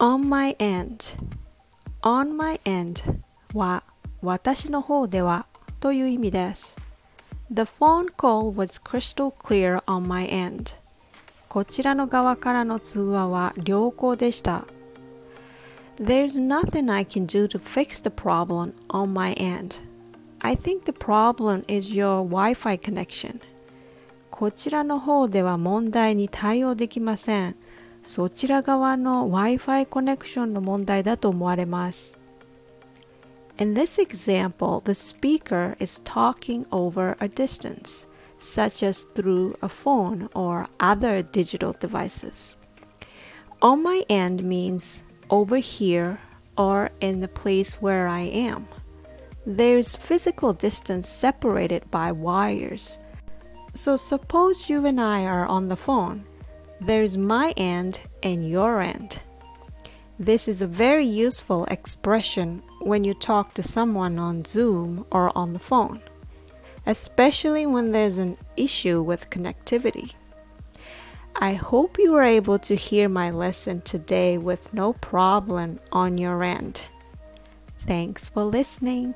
on my end on my end は私の方ではという意味です。The phone call was crystal clear on my end. こちらの側からの通話は良好でした。There's nothing I can do to fix the problem on my end. I think the problem is your Wi-Fi connection. こちらの方では問題に対応できません。 そちら側の Wi-Fi コネクションの問題だと思われます。In this example, the speaker is talking over a distance, such as through a phone or other digital devices. On my end means over here or in the place where I am. There's physical distance separated by wires. So suppose you and I are on the phone. there's my end and your end. This is a very useful expression when you talk to someone on Zoom or on the phone, especially when there's an issue with connectivity. I hope you were able to hear my lesson today with no problem on your end. Thanks for listening.